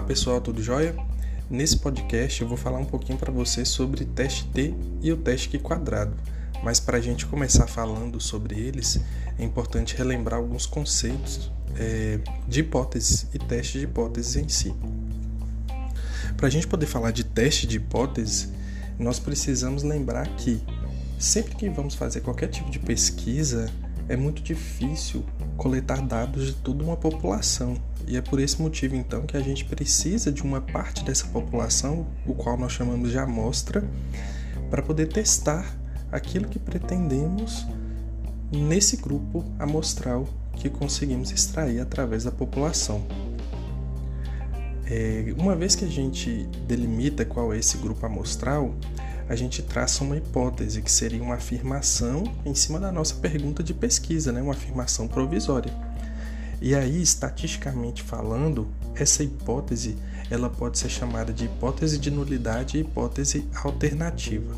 Olá pessoal, tudo jóia? Nesse podcast eu vou falar um pouquinho para você sobre teste T e o teste Q quadrado. Mas para a gente começar falando sobre eles, é importante relembrar alguns conceitos é, de hipóteses e teste de hipóteses em si. Para a gente poder falar de teste de hipótese, nós precisamos lembrar que sempre que vamos fazer qualquer tipo de pesquisa, é muito difícil coletar dados de toda uma população. E é por esse motivo então que a gente precisa de uma parte dessa população, o qual nós chamamos de amostra, para poder testar aquilo que pretendemos nesse grupo amostral que conseguimos extrair através da população. É, uma vez que a gente delimita qual é esse grupo amostral, a gente traça uma hipótese, que seria uma afirmação em cima da nossa pergunta de pesquisa, né? uma afirmação provisória. E aí, estatisticamente falando, essa hipótese ela pode ser chamada de hipótese de nulidade e hipótese alternativa.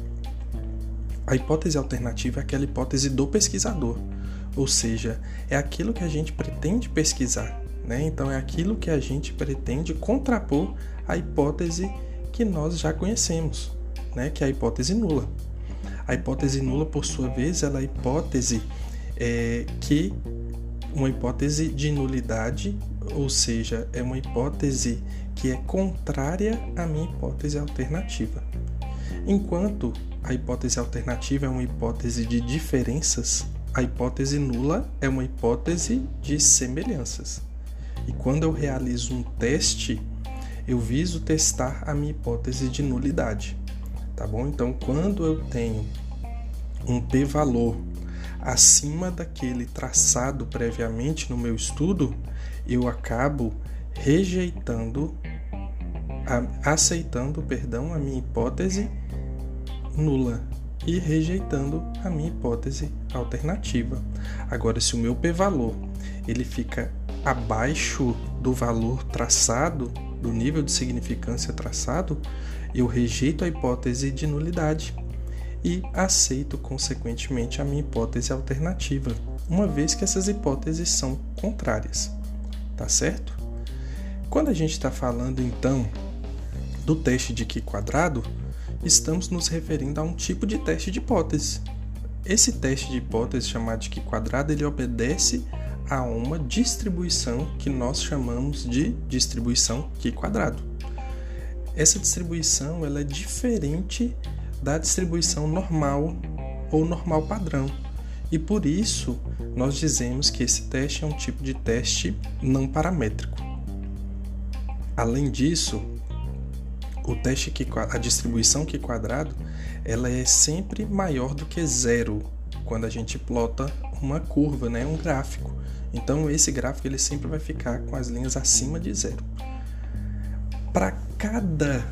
A hipótese alternativa é aquela hipótese do pesquisador, ou seja, é aquilo que a gente pretende pesquisar. Né? Então, é aquilo que a gente pretende contrapor à hipótese que nós já conhecemos né, que é a hipótese nula. A hipótese nula, por sua vez, ela é a hipótese é, que uma hipótese de nulidade, ou seja, é uma hipótese que é contrária à minha hipótese alternativa. Enquanto a hipótese alternativa é uma hipótese de diferenças, a hipótese nula é uma hipótese de semelhanças. E quando eu realizo um teste, eu viso testar a minha hipótese de nulidade tá bom? Então, quando eu tenho um p-valor acima daquele traçado previamente no meu estudo, eu acabo rejeitando, aceitando, perdão, a minha hipótese nula e rejeitando a minha hipótese alternativa. Agora, se o meu p-valor ele fica abaixo do valor traçado, do nível de significância traçado, eu rejeito a hipótese de nulidade e aceito, consequentemente, a minha hipótese alternativa, uma vez que essas hipóteses são contrárias. Tá certo? Quando a gente está falando, então, do teste de Q quadrado, estamos nos referindo a um tipo de teste de hipótese. Esse teste de hipótese chamado de Q quadrado, ele obedece a uma distribuição que nós chamamos de distribuição Q quadrado essa distribuição ela é diferente da distribuição normal ou normal padrão. E por isso nós dizemos que esse teste é um tipo de teste não paramétrico. Além disso, o teste que a distribuição que quadrado, ela é sempre maior do que zero quando a gente plota uma curva, né, um gráfico. Então esse gráfico ele sempre vai ficar com as linhas acima de zero para cada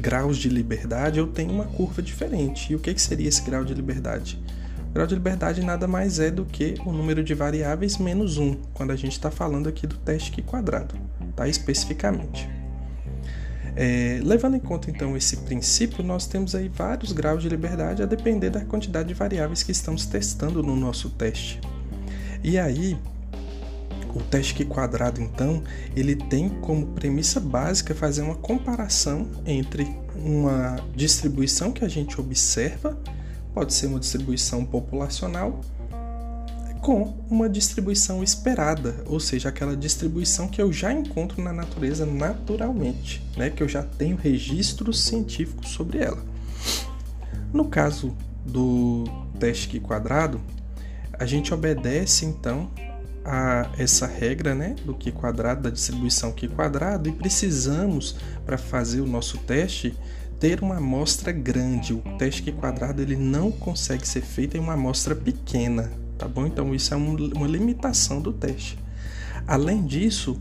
grau de liberdade eu tenho uma curva diferente. E o que, que seria esse grau de liberdade? O grau de liberdade nada mais é do que o número de variáveis menos 1, quando a gente está falando aqui do teste Q quadrado, tá? especificamente. É, levando em conta então esse princípio, nós temos aí vários graus de liberdade a depender da quantidade de variáveis que estamos testando no nosso teste. E aí, o teste Q quadrado, então, ele tem como premissa básica fazer uma comparação entre uma distribuição que a gente observa, pode ser uma distribuição populacional, com uma distribuição esperada, ou seja, aquela distribuição que eu já encontro na natureza naturalmente, né? que eu já tenho registros científicos sobre ela. No caso do teste Q quadrado, a gente obedece então a essa regra né, do Q quadrado, da distribuição Q quadrado, e precisamos, para fazer o nosso teste, ter uma amostra grande. O teste Q quadrado ele não consegue ser feito em uma amostra pequena, tá bom? Então isso é um, uma limitação do teste. Além disso,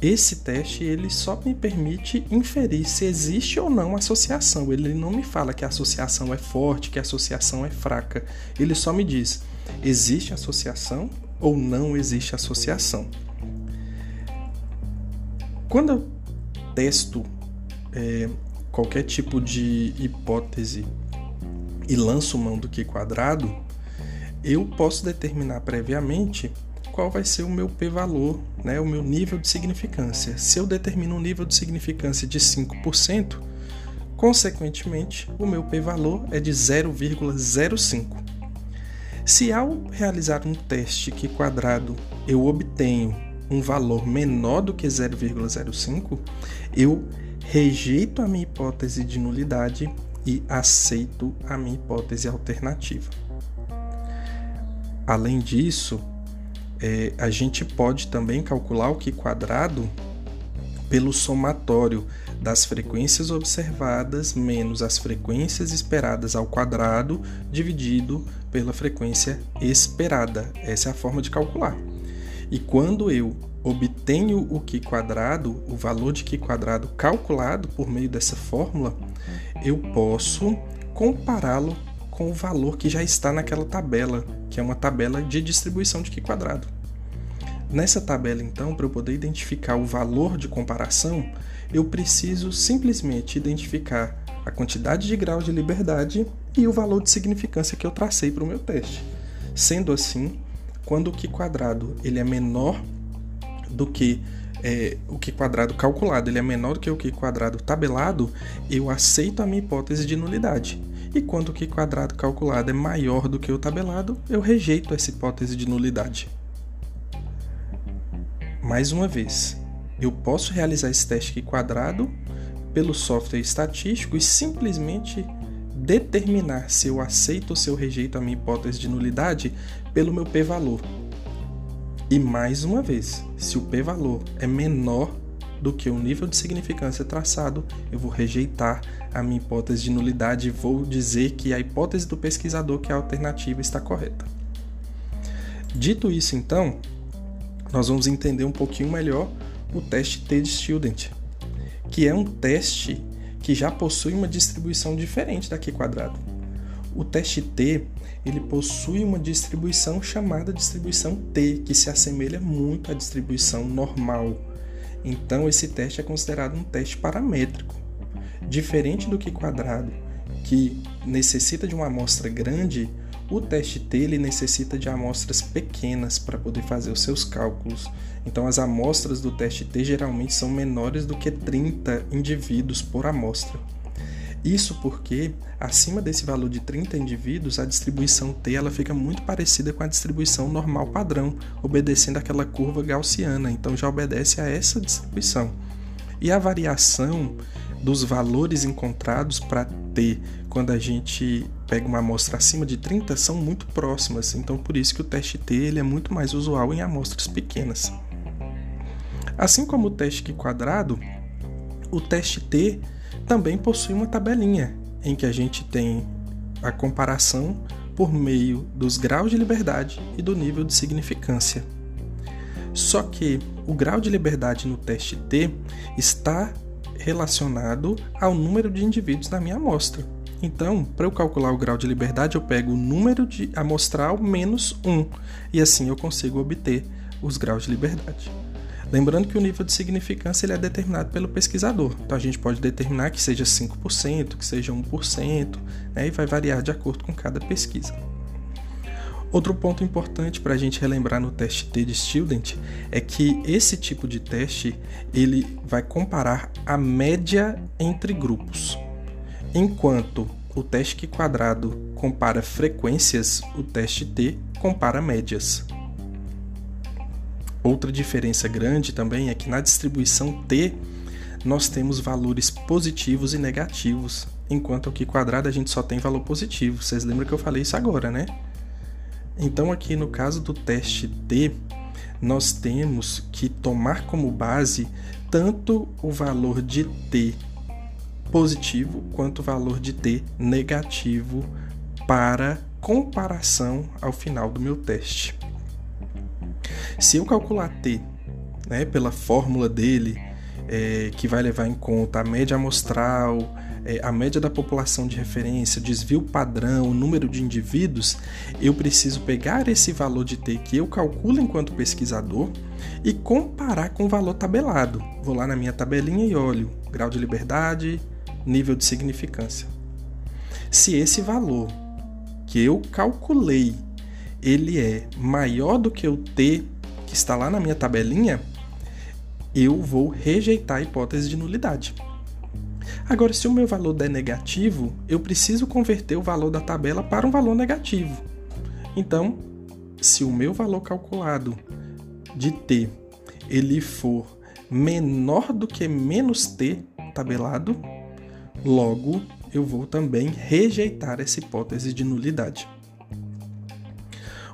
esse teste ele só me permite inferir se existe ou não associação. Ele não me fala que a associação é forte, que a associação é fraca. Ele só me diz: existe associação ou não existe associação. Quando eu testo é, qualquer tipo de hipótese e lanço mão do Q quadrado, eu posso determinar previamente qual vai ser o meu p-valor, né, o meu nível de significância. Se eu determino um nível de significância de 5%, consequentemente, o meu p-valor é de 0,05. Se ao realizar um teste que quadrado eu obtenho um valor menor do que 0,05, eu rejeito a minha hipótese de nulidade e aceito a minha hipótese alternativa. Além disso, é, a gente pode também calcular o Q quadrado pelo somatório das frequências observadas menos as frequências esperadas ao quadrado dividido pela frequência esperada. Essa é a forma de calcular. E quando eu obtenho o Q quadrado, o valor de Q quadrado calculado por meio dessa fórmula, eu posso compará-lo com o valor que já está naquela tabela, que é uma tabela de distribuição de Q quadrado. Nessa tabela, então, para eu poder identificar o valor de comparação, eu preciso simplesmente identificar a quantidade de graus de liberdade e o valor de significância que eu tracei para o meu teste. Sendo assim, quando o Q quadrado ele é menor do que é, o Q quadrado calculado ele é menor do que o Q quadrado tabelado, eu aceito a minha hipótese de nulidade. E quando o Q quadrado calculado é maior do que o tabelado, eu rejeito essa hipótese de nulidade. Mais uma vez, eu posso realizar esse teste Q quadrado pelo software estatístico e simplesmente determinar se eu aceito ou se eu rejeito a minha hipótese de nulidade pelo meu p-valor. E mais uma vez, se o p-valor é menor do que o nível de significância traçado, eu vou rejeitar a minha hipótese de nulidade e vou dizer que a hipótese do pesquisador, que é a alternativa, está correta. Dito isso, então, nós vamos entender um pouquinho melhor o teste T de Student, que é um teste que já possui uma distribuição diferente da Q quadrado. O teste T ele possui uma distribuição chamada distribuição T, que se assemelha muito à distribuição normal. Então, esse teste é considerado um teste paramétrico. Diferente do que quadrado, que necessita de uma amostra grande, o teste T ele necessita de amostras pequenas para poder fazer os seus cálculos. Então, as amostras do teste T geralmente são menores do que 30 indivíduos por amostra. Isso porque, acima desse valor de 30 indivíduos, a distribuição T ela fica muito parecida com a distribuição normal padrão, obedecendo aquela curva gaussiana, então já obedece a essa distribuição. E a variação dos valores encontrados para T, quando a gente pega uma amostra acima de 30, são muito próximas, então por isso que o teste T ele é muito mais usual em amostras pequenas. Assim como o teste quadrado, o teste T também possui uma tabelinha em que a gente tem a comparação por meio dos graus de liberdade e do nível de significância. Só que o grau de liberdade no teste T está relacionado ao número de indivíduos na minha amostra. Então, para eu calcular o grau de liberdade, eu pego o número de amostral menos 1 e assim eu consigo obter os graus de liberdade. Lembrando que o nível de significância ele é determinado pelo pesquisador. Então a gente pode determinar que seja 5%, que seja 1%, né, e vai variar de acordo com cada pesquisa. Outro ponto importante para a gente relembrar no teste T de Student é que esse tipo de teste ele vai comparar a média entre grupos. Enquanto o teste quadrado compara frequências, o teste T compara médias. Outra diferença grande também é que na distribuição T nós temos valores positivos e negativos, enquanto aqui quadrado a gente só tem valor positivo. Vocês lembram que eu falei isso agora, né? Então aqui no caso do teste T, nós temos que tomar como base tanto o valor de T positivo quanto o valor de T negativo para comparação ao final do meu teste. Se eu calcular T né, pela fórmula dele, é, que vai levar em conta a média amostral, é, a média da população de referência, desvio padrão, número de indivíduos, eu preciso pegar esse valor de T que eu calculo enquanto pesquisador e comparar com o valor tabelado. Vou lá na minha tabelinha e olho grau de liberdade, nível de significância. Se esse valor que eu calculei ele é maior do que o T está lá na minha tabelinha, eu vou rejeitar a hipótese de nulidade. Agora, se o meu valor der negativo, eu preciso converter o valor da tabela para um valor negativo. Então, se o meu valor calculado de t ele for menor do que menos t tabelado, logo eu vou também rejeitar essa hipótese de nulidade.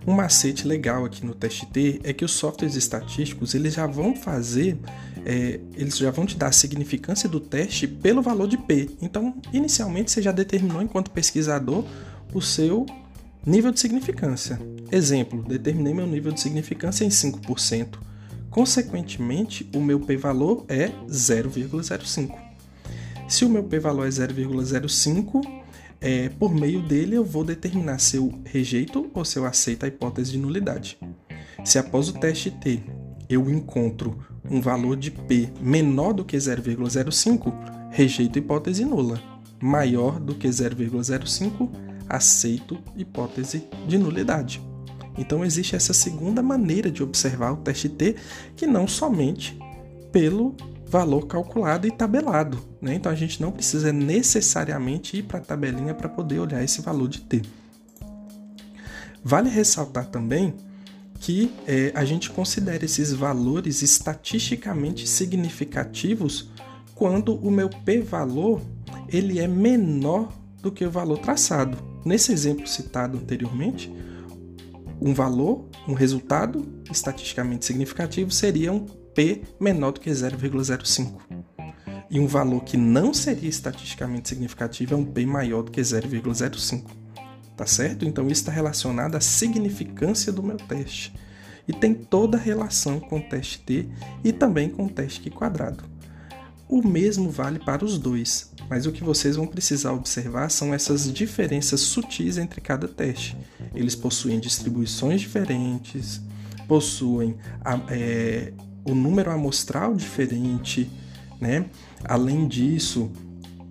Um macete legal aqui no teste T é que os softwares estatísticos eles já vão fazer, é, eles já vão te dar a significância do teste pelo valor de P. Então, inicialmente você já determinou enquanto pesquisador o seu nível de significância. Exemplo, determinei meu nível de significância em 5%. Consequentemente, o meu p-valor é 0,05. Se o meu p-valor é 0,05, é, por meio dele eu vou determinar se eu rejeito ou se eu aceito a hipótese de nulidade. Se após o teste T eu encontro um valor de P menor do que 0,05, rejeito hipótese nula. Maior do que 0,05, aceito hipótese de nulidade. Então existe essa segunda maneira de observar o teste T, que não somente pelo valor calculado e tabelado. Né? Então a gente não precisa necessariamente ir para a tabelinha para poder olhar esse valor de T. Vale ressaltar também que é, a gente considera esses valores estatisticamente significativos quando o meu p-valor ele é menor do que o valor traçado. Nesse exemplo citado anteriormente, um valor, um resultado estatisticamente significativo seria um P menor do que 0,05. E um valor que não seria estatisticamente significativo é um P maior do que 0,05. Tá certo? Então isso está relacionado à significância do meu teste. E tem toda a relação com o teste T e também com o teste Q quadrado. O mesmo vale para os dois, mas o que vocês vão precisar observar são essas diferenças sutis entre cada teste. Eles possuem distribuições diferentes, possuem é, o número amostral diferente, né? Além disso,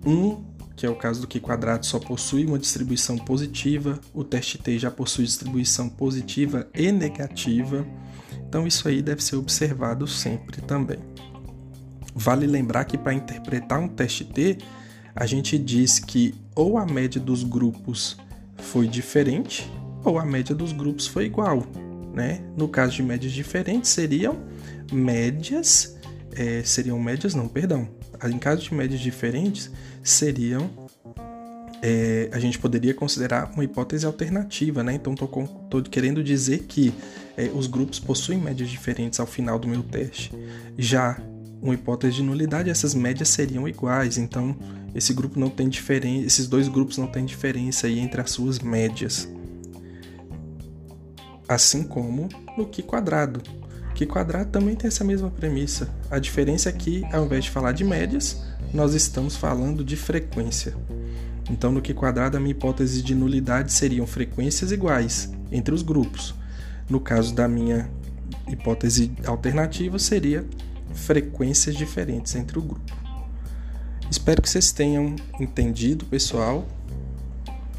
um que é o caso do Q quadrado só possui uma distribuição positiva, o teste T já possui distribuição positiva e negativa. Então isso aí deve ser observado sempre também. Vale lembrar que para interpretar um teste T, a gente diz que ou a média dos grupos foi diferente ou a média dos grupos foi igual. Né? No caso de médias diferentes, seriam médias, é, seriam médias, não, perdão. Em caso de médias diferentes, seriam. É, a gente poderia considerar uma hipótese alternativa, né? Então, estou querendo dizer que é, os grupos possuem médias diferentes ao final do meu teste. Já uma hipótese de nulidade, essas médias seriam iguais. Então, esse grupo não tem diferença, esses dois grupos não têm diferença aí entre as suas médias. Assim como no Q quadrado que quadrado também tem essa mesma premissa. A diferença é que, ao invés de falar de médias, nós estamos falando de frequência. Então, no que quadrado, a minha hipótese de nulidade seriam frequências iguais entre os grupos. No caso da minha hipótese alternativa, seria frequências diferentes entre o grupo. Espero que vocês tenham entendido, pessoal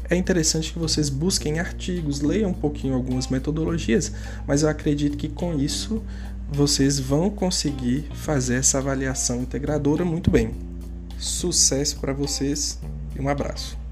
é interessante que vocês busquem artigos, leiam um pouquinho algumas metodologias, mas eu acredito que com isso vocês vão conseguir fazer essa avaliação integradora muito bem. Sucesso para vocês e um abraço.